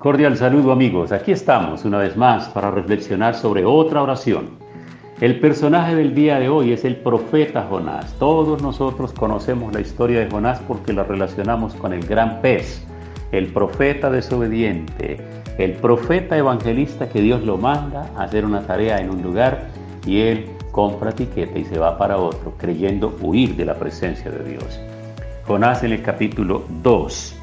Cordial saludo amigos, aquí estamos una vez más para reflexionar sobre otra oración. El personaje del día de hoy es el profeta Jonás. Todos nosotros conocemos la historia de Jonás porque la relacionamos con el gran pez, el profeta desobediente, el profeta evangelista que Dios lo manda a hacer una tarea en un lugar y él compra tiqueta y se va para otro, creyendo huir de la presencia de Dios. Jonás en el capítulo 2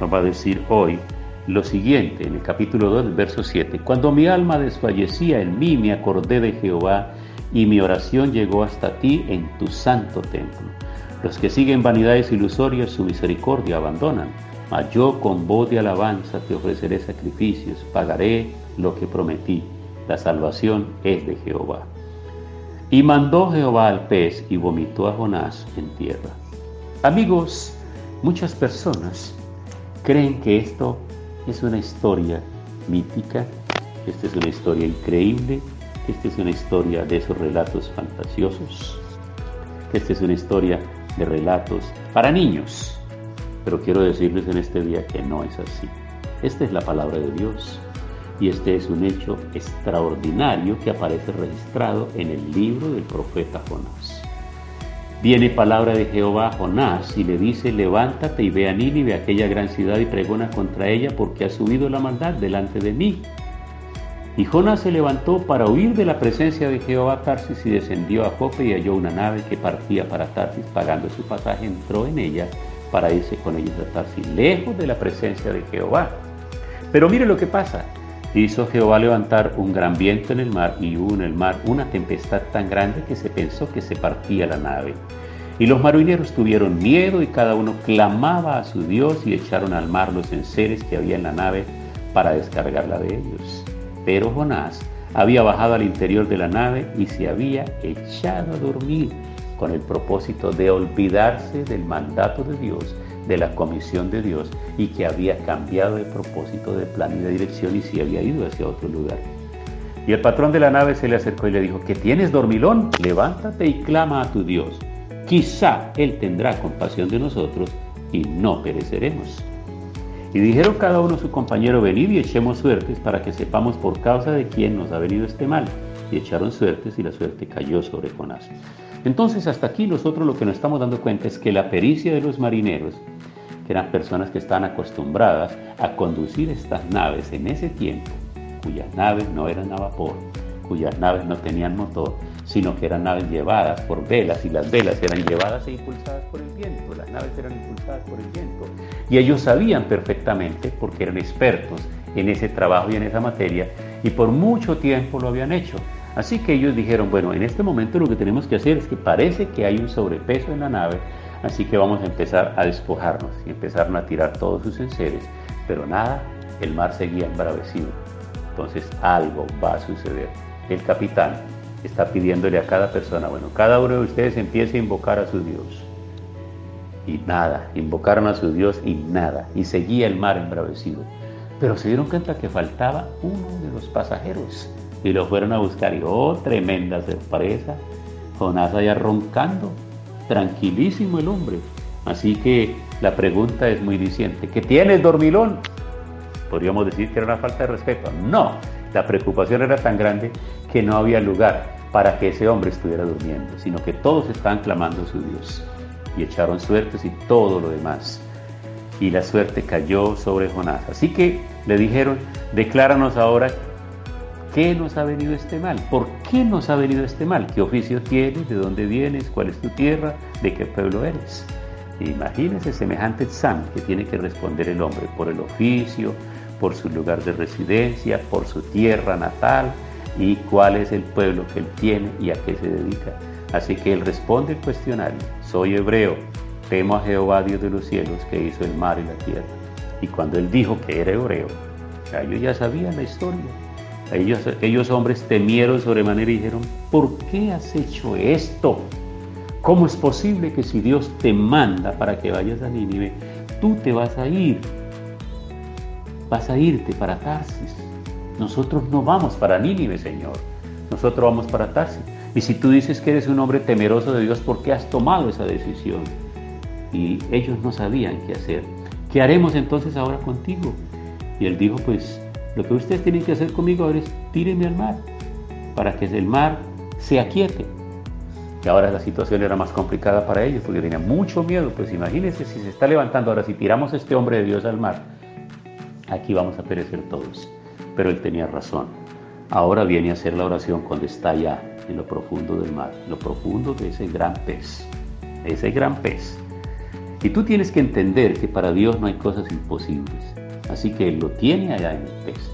nos va a decir hoy, lo siguiente en el capítulo 2, verso 7. Cuando mi alma desfallecía en mí, me acordé de Jehová y mi oración llegó hasta ti en tu santo templo. Los que siguen vanidades ilusorias su misericordia abandonan, mas yo con voz de alabanza te ofreceré sacrificios, pagaré lo que prometí. La salvación es de Jehová. Y mandó Jehová al pez y vomitó a Jonás en tierra. Amigos, muchas personas creen que esto es una historia mítica, esta es una historia increíble, esta es una historia de esos relatos fantasiosos, esta es una historia de relatos para niños. Pero quiero decirles en este día que no es así. Esta es la palabra de Dios y este es un hecho extraordinario que aparece registrado en el libro del profeta Jonás. Viene palabra de Jehová a Jonás y le dice, levántate y ve a Nínive, aquella gran ciudad, y pregona contra ella, porque ha subido la maldad delante de mí. Y Jonás se levantó para huir de la presencia de Jehová a Tarsis y descendió a Jope y halló una nave que partía para Tarsis, pagando su pasaje, entró en ella para irse con ellos a Tarsis, lejos de la presencia de Jehová. Pero mire lo que pasa. Hizo Jehová levantar un gran viento en el mar y hubo en el mar una tempestad tan grande que se pensó que se partía la nave. Y los marineros tuvieron miedo y cada uno clamaba a su Dios y echaron al mar los enseres que había en la nave para descargarla de ellos. Pero Jonás había bajado al interior de la nave y se había echado a dormir con el propósito de olvidarse del mandato de Dios de la comisión de Dios y que había cambiado de propósito, de plan y de dirección y se había ido hacia otro lugar. Y el patrón de la nave se le acercó y le dijo, ¿que tienes dormilón? Levántate y clama a tu Dios. Quizá Él tendrá compasión de nosotros y no pereceremos. Y dijeron cada uno a su compañero, venid y echemos suertes para que sepamos por causa de quién nos ha venido este mal. Y echaron suertes y la suerte cayó sobre Jonás. Entonces hasta aquí nosotros lo que nos estamos dando cuenta es que la pericia de los marineros, eran personas que estaban acostumbradas a conducir estas naves en ese tiempo, cuyas naves no eran a vapor, cuyas naves no tenían motor, sino que eran naves llevadas por velas y las velas eran llevadas e impulsadas por el viento, las naves eran impulsadas por el viento. Y ellos sabían perfectamente, porque eran expertos en ese trabajo y en esa materia, y por mucho tiempo lo habían hecho. Así que ellos dijeron, bueno, en este momento lo que tenemos que hacer es que parece que hay un sobrepeso en la nave, así que vamos a empezar a despojarnos y empezaron a tirar todos sus enseres, pero nada, el mar seguía embravecido. Entonces algo va a suceder. El capitán está pidiéndole a cada persona, bueno, cada uno de ustedes empiece a invocar a su Dios. Y nada, invocaron a su Dios y nada, y seguía el mar embravecido. Pero se dieron cuenta que faltaba uno de los pasajeros y lo fueron a buscar y oh, tremenda sorpresa, Jonás allá roncando, tranquilísimo el hombre. Así que la pregunta es muy diciente, ¿qué tienes dormilón? Podríamos decir que era una falta de respeto. No, la preocupación era tan grande que no había lugar para que ese hombre estuviera durmiendo, sino que todos estaban clamando a su Dios y echaron suertes y todo lo demás. Y la suerte cayó sobre Jonás. Así que le dijeron, decláranos ahora qué nos ha venido este mal? ¿Por qué nos ha venido este mal? ¿Qué oficio tienes? ¿De dónde vienes? ¿Cuál es tu tierra? ¿De qué pueblo eres? Imagínese semejante examen que tiene que responder el hombre por el oficio, por su lugar de residencia, por su tierra natal y cuál es el pueblo que él tiene y a qué se dedica. Así que él responde el cuestionario, soy hebreo, temo a Jehová Dios de los cielos que hizo el mar y la tierra. Y cuando él dijo que era hebreo, ellos ya sabían la historia. Ellos, aquellos hombres temieron sobremanera y dijeron, ¿por qué has hecho esto? ¿Cómo es posible que si Dios te manda para que vayas a Nínive, tú te vas a ir? Vas a irte para Tarsis. Nosotros no vamos para Nínive, Señor. Nosotros vamos para Tarsis. Y si tú dices que eres un hombre temeroso de Dios, ¿por qué has tomado esa decisión? Y ellos no sabían qué hacer. ¿Qué haremos entonces ahora contigo? Y él dijo, pues lo que ustedes tienen que hacer conmigo ahora es tírenme al mar, para que el mar se aquiete. Y ahora la situación era más complicada para ellos, porque tenían mucho miedo. Pues imagínense si se está levantando ahora, si tiramos a este hombre de Dios al mar, aquí vamos a perecer todos. Pero él tenía razón. Ahora viene a hacer la oración cuando está allá en lo profundo del mar, lo profundo de ese gran pez, ese gran pez. Y tú tienes que entender que para Dios no hay cosas imposibles. Así que lo tiene allá en el pez.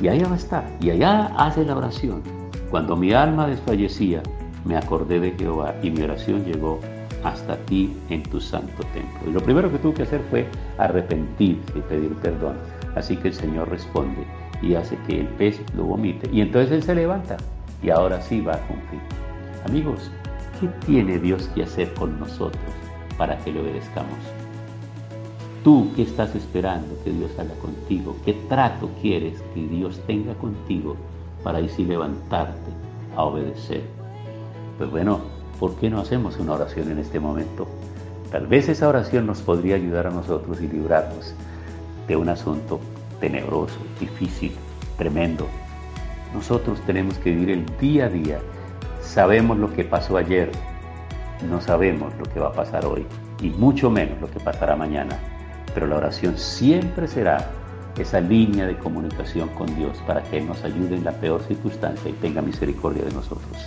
Y allá va a estar. Y allá hace la oración. Cuando mi alma desfallecía, me acordé de Jehová y mi oración llegó hasta ti en tu santo templo. Y lo primero que tuve que hacer fue arrepentirse y pedir perdón. Así que el Señor responde y hace que el pez lo vomite. Y entonces Él se levanta y ahora sí va a cumplir. Amigos, ¿qué tiene Dios que hacer con nosotros para que le obedezcamos? Tú, ¿qué estás esperando que Dios haga contigo? ¿Qué trato quieres que Dios tenga contigo para así levantarte a obedecer? Pues bueno, ¿por qué no hacemos una oración en este momento? Tal vez esa oración nos podría ayudar a nosotros y librarnos de un asunto tenebroso, difícil, tremendo. Nosotros tenemos que vivir el día a día. Sabemos lo que pasó ayer, no sabemos lo que va a pasar hoy y mucho menos lo que pasará mañana. Pero la oración siempre será esa línea de comunicación con Dios para que Él nos ayude en la peor circunstancia y tenga misericordia de nosotros.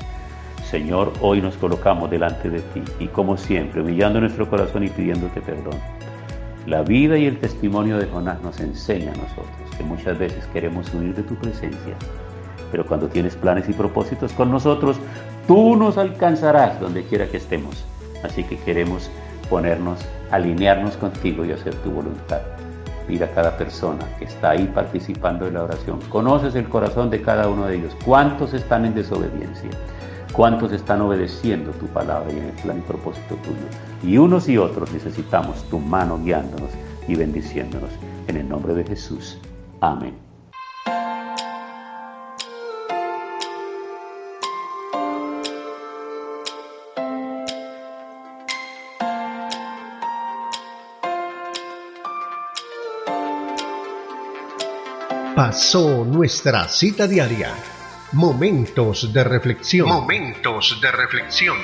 Señor, hoy nos colocamos delante de ti y como siempre, humillando nuestro corazón y pidiéndote perdón. La vida y el testimonio de Jonás nos enseña a nosotros que muchas veces queremos huir de tu presencia, pero cuando tienes planes y propósitos con nosotros, tú nos alcanzarás donde quiera que estemos. Así que queremos ponernos, alinearnos contigo y hacer tu voluntad. Mira a cada persona que está ahí participando en la oración. Conoces el corazón de cada uno de ellos. ¿Cuántos están en desobediencia? ¿Cuántos están obedeciendo tu palabra y en el plan y propósito tuyo? Y unos y otros necesitamos tu mano guiándonos y bendiciéndonos. En el nombre de Jesús. Amén. Pasó nuestra cita diaria Momentos de reflexión. Momentos de reflexión.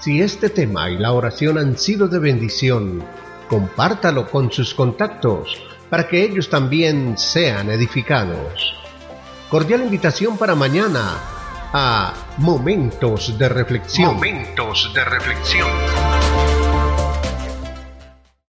Si este tema y la oración han sido de bendición, compártalo con sus contactos para que ellos también sean edificados. Cordial invitación para mañana a Momentos de reflexión. Momentos de reflexión.